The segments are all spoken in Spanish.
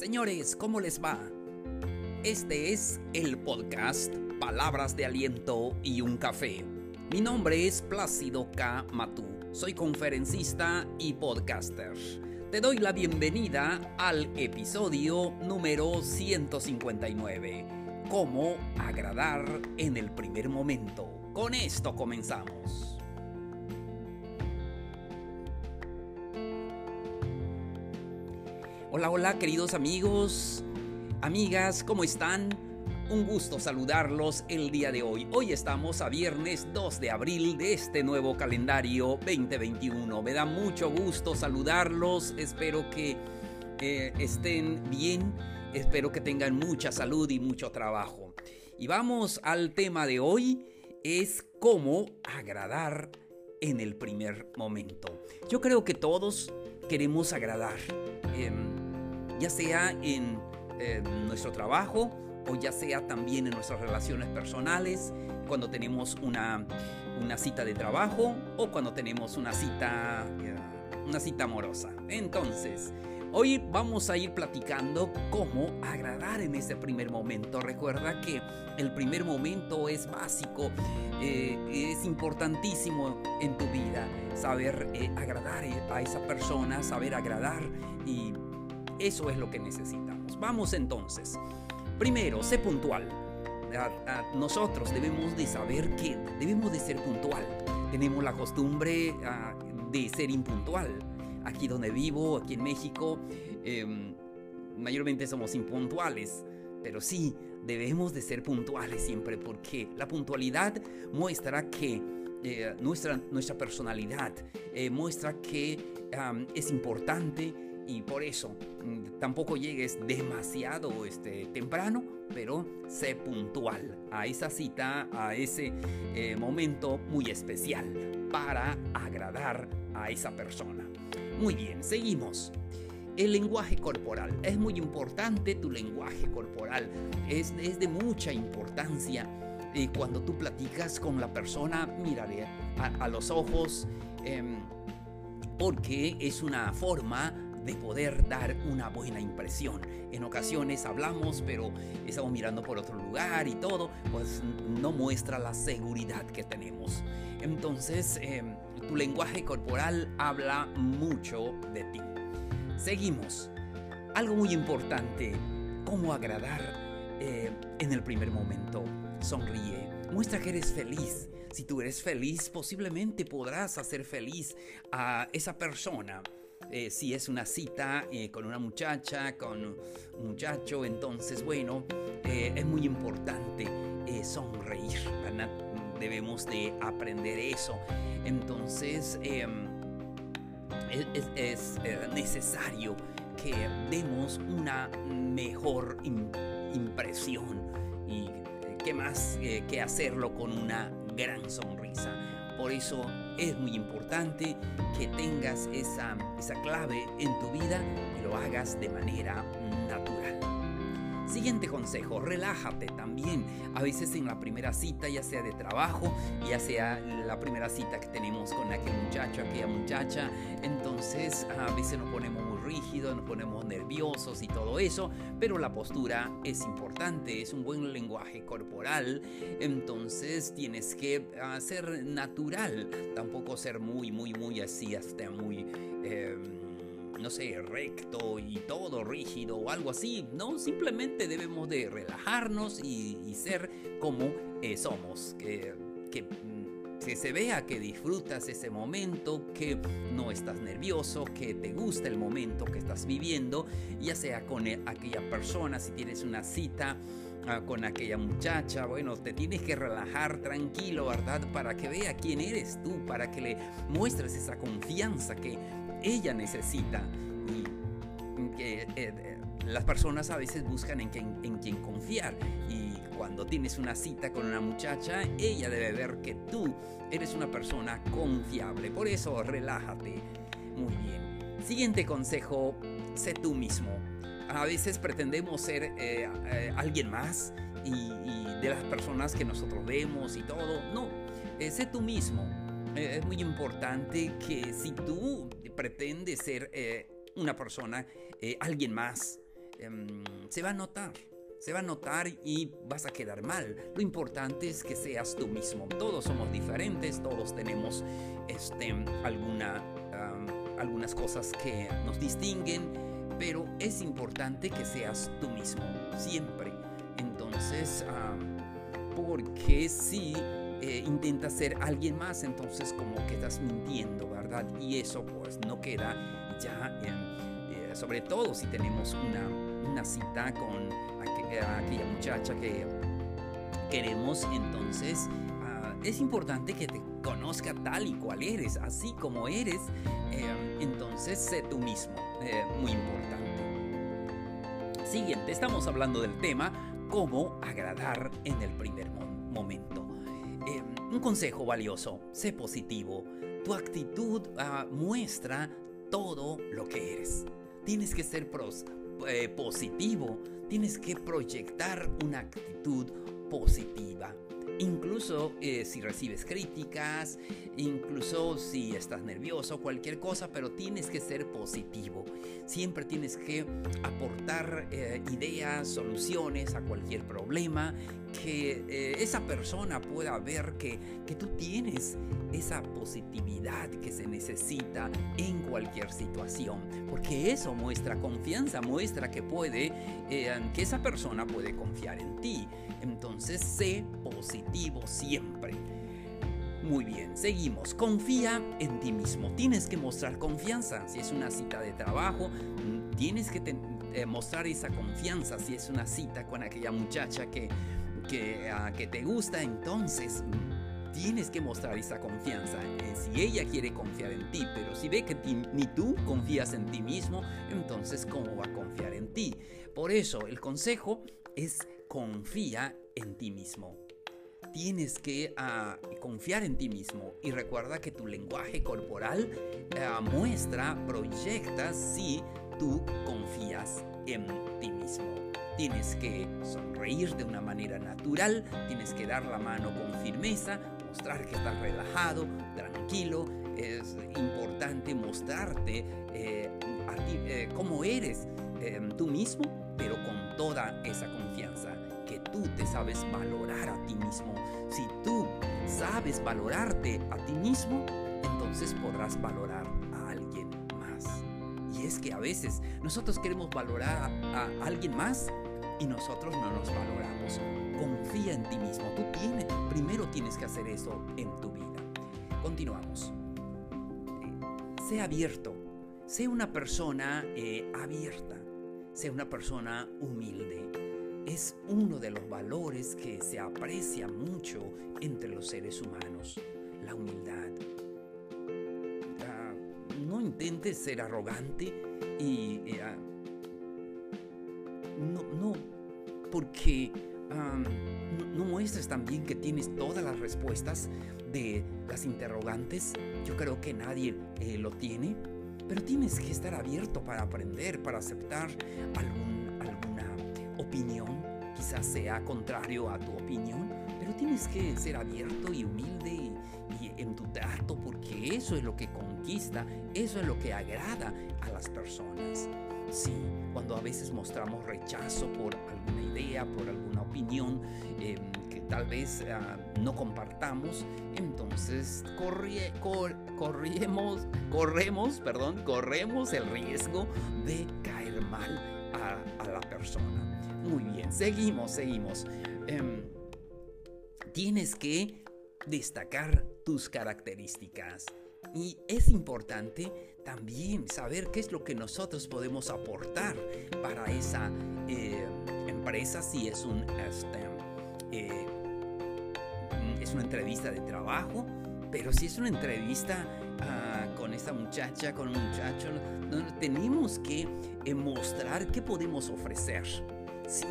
Señores, ¿cómo les va? Este es el podcast Palabras de Aliento y un Café. Mi nombre es Plácido K. Matú. Soy conferencista y podcaster. Te doy la bienvenida al episodio número 159. Cómo agradar en el primer momento. Con esto comenzamos. Hola, hola queridos amigos, amigas, ¿cómo están? Un gusto saludarlos el día de hoy. Hoy estamos a viernes 2 de abril de este nuevo calendario 2021. Me da mucho gusto saludarlos, espero que eh, estén bien, espero que tengan mucha salud y mucho trabajo. Y vamos al tema de hoy, es cómo agradar en el primer momento. Yo creo que todos queremos agradar. Em, ya sea en nuestro trabajo o ya sea también en nuestras relaciones personales, cuando tenemos una, una cita de trabajo o cuando tenemos una cita, eh, una cita amorosa. Entonces, Hoy vamos a ir platicando cómo agradar en ese primer momento. Recuerda que el primer momento es básico, eh, es importantísimo en tu vida. Saber eh, agradar a esa persona, saber agradar y eso es lo que necesitamos. Vamos entonces. Primero, sé puntual. nosotros debemos de saber que debemos de ser puntual. Tenemos la costumbre de ser impuntual. Aquí donde vivo, aquí en México, em, mayormente somos impuntuales. Pero sí, debemos de ser puntuales siempre porque la puntualidad muestra que eh, nuestra, nuestra personalidad, eh, muestra que es importante y por eso mm, tampoco llegues demasiado este, temprano, pero sé puntual a esa cita, a ese eh, momento muy especial para agradar a esa persona. Muy bien, seguimos. El lenguaje corporal. Es muy importante tu lenguaje corporal. Es, de mucha importancia. Eh, cuando tú platicas con la persona, mírale a, los ojos, em, porque es una forma de poder dar una buena impresión. En ocasiones hablamos, pero estamos mirando por otro lugar y todo, pues no muestra la seguridad que tenemos. Entonces, em, tu lenguaje corporal habla mucho de ti. Seguimos. Algo muy importante, cómo agradar eh, en el primer momento. Sonríe, muestra que eres feliz. Si tú eres feliz, posiblemente podrás hacer feliz a esa persona eh, si es una cita eh, con una muchacha, con un muchacho, entonces bueno, eh, es muy importante sonreír, Debemos de aprender eso. Entonces em, es, necesario que demos una mejor impresión y qué más que hacerlo con una gran sonrisa. Por eso es muy importante que tengas esa, esa clave en tu vida y lo hagas de manera. Siguiente consejo, relájate también. A veces en la primera cita, ya sea de trabajo, ya sea la primera cita que tenemos con aquel muchacho, aquella muchacha, entonces a veces nos ponemos muy rígidos, nos ponemos nerviosos y todo eso, pero la postura es importante, es un buen lenguaje corporal, entonces tienes que ah, ser natural, tampoco ser muy, muy, muy así, hasta muy... Em, no sé, recto y todo rígido o algo así. No, simplemente debemos de relajarnos y, ser como eh, somos. Que, mm, que se vea que disfrutas ese momento, que no estás nervioso, que te gusta el momento que estás viviendo, ya sea con eh, aquella persona, si tienes una cita ah, con aquella muchacha, bueno, te tienes que relajar tranquilo, ¿verdad? Para que vea quién eres tú, para que le muestres esa confianza que ella necesita. Y que eh, las personas a veces buscan en quien, en quien confiar. Y cuando tienes una cita con una muchacha, ella debe ver que tú eres una persona confiable. Por eso, relájate. Muy bien. Siguiente consejo, sé tú mismo. A veces pretendemos ser eh, eh, alguien más y, de las personas que nosotros vemos y todo. No, sé tú mismo. es muy importante que si tú pretende ser eh, una persona, eh, alguien más, em, se va a notar. Se va a notar y vas a quedar mal. Lo importante es que seas tú mismo. Todos somos diferentes, todos tenemos este, alguna, algunas cosas que nos distinguen, pero es importante que seas tú mismo, siempre. Entonces, porque si eh, intentas ser alguien más, entonces como que estás mintiendo, ¿verdad? Y eso pues no queda ya, eh, sobre todo si tenemos una, cita con aquella muchacha que queremos, entonces ah, es importante que te conozca tal y cual eres, así como eres, eh, entonces sé tú mismo, muy importante. Siguiente, estamos hablando del tema cómo agradar en el primer momento. Un consejo valioso, sé positivo. Tu actitud ah, muestra todo lo que eres. Tienes que ser eh, positivo, tienes que proyectar una actitud positiva. Incluso eh, si recibes críticas, incluso si estás nervioso, cualquier cosa, pero tienes que ser positivo. Siempre tienes que aportar eh, ideas, soluciones a cualquier problema, que eh, esa persona pueda ver que, que tú tienes esa positividad que se necesita en cualquier situación, porque eso muestra confianza, muestra que puede, que esa persona puede confiar en ti. Entonces sé positivo siempre. Muy bien, seguimos. Confía en ti mismo. Tienes que mostrar confianza. Si es una cita de trabajo, tienes que eh, mostrar esa confianza. Si es una cita con aquella muchacha que, que, ah, te gusta, entonces tienes que mostrar esa confianza. Eh, si ella quiere confiar en ti, pero si ve que ni tú confías en ti mismo, entonces ¿cómo va a confiar en ti? Por eso el consejo es confía en ti mismo. Tienes que ah, confiar en ti mismo y recuerda que tu lenguaje corporal ah, muestra, proyecta si tú confías en ti mismo. Tienes que sonreír de una manera natural, tienes que dar la mano con firmeza, mostrar que estás relajado, tranquilo. Es importante mostrarte eh, eh, cómo eres eh, tú mismo, pero con toda esa confianza tú te sabes valorar a ti mismo. Si tú sabes valorarte a ti mismo, entonces podrás valorar a alguien más. Y es que a veces nosotros queremos valorar a, alguien más y nosotros no nos valoramos. Confía en ti mismo. Tú tienes, primero tienes que hacer eso en tu vida. Continuamos. Eh, sé abierto. Sé una persona eh, abierta. Sé una persona humilde es uno de los valores que se aprecia mucho entre los seres humanos, la humildad. no intentes ser arrogante y... Ah, no, no, porque no, muestres también que tienes todas las respuestas de las interrogantes. Yo creo que nadie eh, lo tiene, pero tienes que estar abierto para aprender, para aceptar algún opinión, quizás sea contrario a tu opinión, pero tienes que ser abierto y humilde y, en tu trato porque eso es lo que conquista, eso es lo que agrada a las personas. Sí, cuando a veces mostramos rechazo por alguna idea, por alguna opinión em, que tal vez ah, no compartamos, entonces corremos, corremos, perdón, corremos el riesgo de caer mal a la persona. Muy bien, seguimos, seguimos. Em, tienes que destacar tus características. Y es importante también saber qué es lo que nosotros podemos aportar para esa eh, empresa si es un este, eh, es una entrevista de trabajo, pero si es una entrevista ah, con esa muchacha, con un muchacho, tenemos que eh, mostrar qué podemos ofrecer. Sí,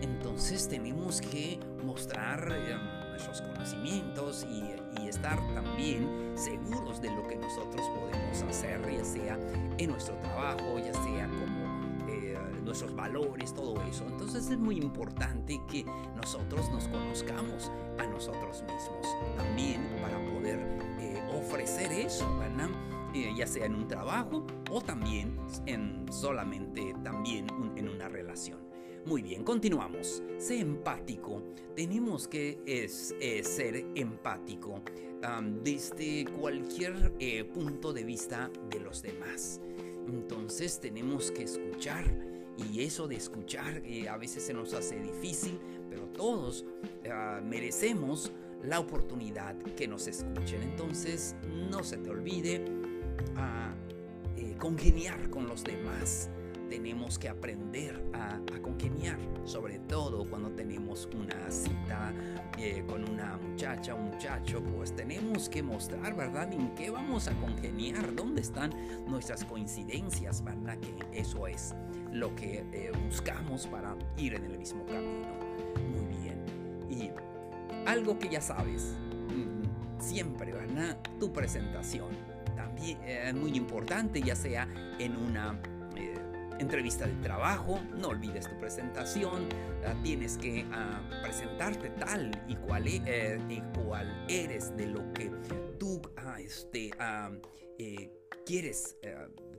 entonces tenemos que mostrar eh, nuestros conocimientos y, estar también seguros de lo que nosotros podemos hacer, ya sea en nuestro trabajo, ya sea como eh, nuestros valores, todo eso. Entonces es muy importante que nosotros nos conozcamos a nosotros mismos también para poder eh, ofrecer eso, ya sea en un trabajo o también en solamente también en una relación. Muy bien, continuamos. Sé empático. Tenemos que es, eh, ser empático desde cualquier eh, punto de vista de los demás. Entonces tenemos que escuchar y eso de escuchar a veces se nos hace difícil, pero todos ah, merecemos la oportunidad que nos escuchen. Entonces no se te olvide a eh, congeniar con los demás. Tenemos que aprender a, congeniar, sobre todo cuando tenemos una cita eh, con una muchacha o muchacho, pues tenemos que mostrar, ¿verdad?, en qué vamos a congeniar, dónde están nuestras coincidencias, ¿verdad? Que eso es lo que eh, buscamos para ir en el mismo camino. Muy bien. Y algo que ya sabes, mm, siempre, ¿verdad? Tu presentación. También es eh, muy importante, ya sea en una entrevista de trabajo, no olvides tu presentación, tienes que ah, presentarte tal y cual, e, y cual, eres de lo que tú ah, este, ah, quieres,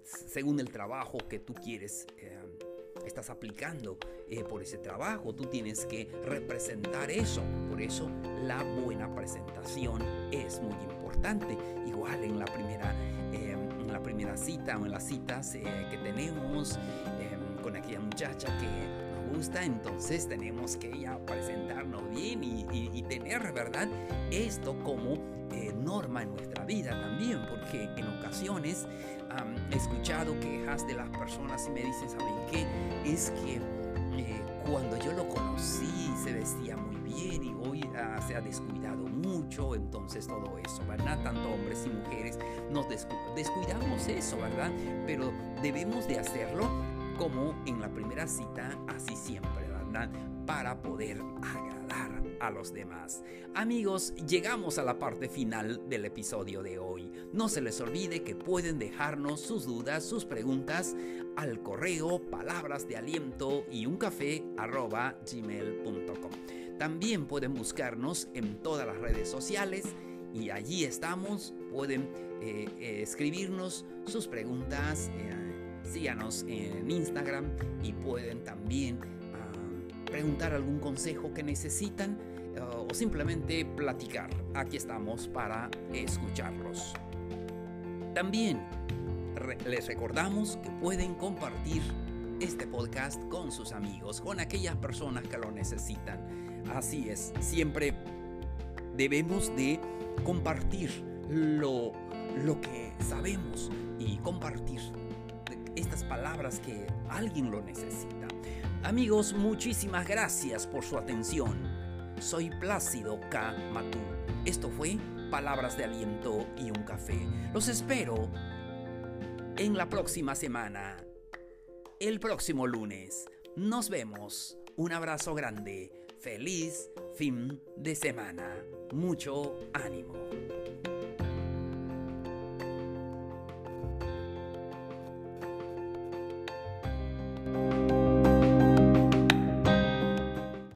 según el trabajo que tú quieres estás aplicando eh, por ese trabajo. Tú tienes que representar eso. Por eso la buena presentación es muy importante. Igual en la primera, primera cita o en las citas eh, que tenemos em, con aquella muchacha que nos gusta, entonces tenemos que ya presentarnos bien y, y tener, ¿verdad? Esto como eh, norma en nuestra vida también, porque en ocasiones he escuchado quejas de las personas y me dicen, ¿saben qué? Es que eh, cuando yo lo conocí se vestía y hoy ah, se ha descuidado mucho, entonces todo eso, ¿verdad? Tanto hombres y mujeres nos descuidamos eso, ¿verdad? Pero debemos de hacerlo como en la primera cita, así siempre, ¿verdad? Para poder agradar a los demás. Amigos, llegamos a la parte final del episodio de hoy. No se les olvide que pueden dejarnos sus dudas, sus preguntas al correo palabras de aliento y un café gmail.com. También pueden buscarnos en todas las redes sociales y allí estamos. Pueden eh, eh, escribirnos sus preguntas. Eh, síganos en Instagram y pueden también ah, preguntar algún consejo que necesitan o simplemente platicar. Aquí estamos para escucharlos. También les recordamos que pueden compartir este podcast con sus amigos, con aquellas personas que lo necesitan. Así es, siempre debemos de compartir lo, lo que sabemos y compartir estas palabras que alguien lo necesita. Amigos, muchísimas gracias por su atención. Soy Plácido K. Matú. Esto fue Palabras de Aliento y un Café. Los espero en la próxima semana. El próximo lunes. Nos vemos. Un abrazo grande. Feliz fin de semana. Mucho ánimo.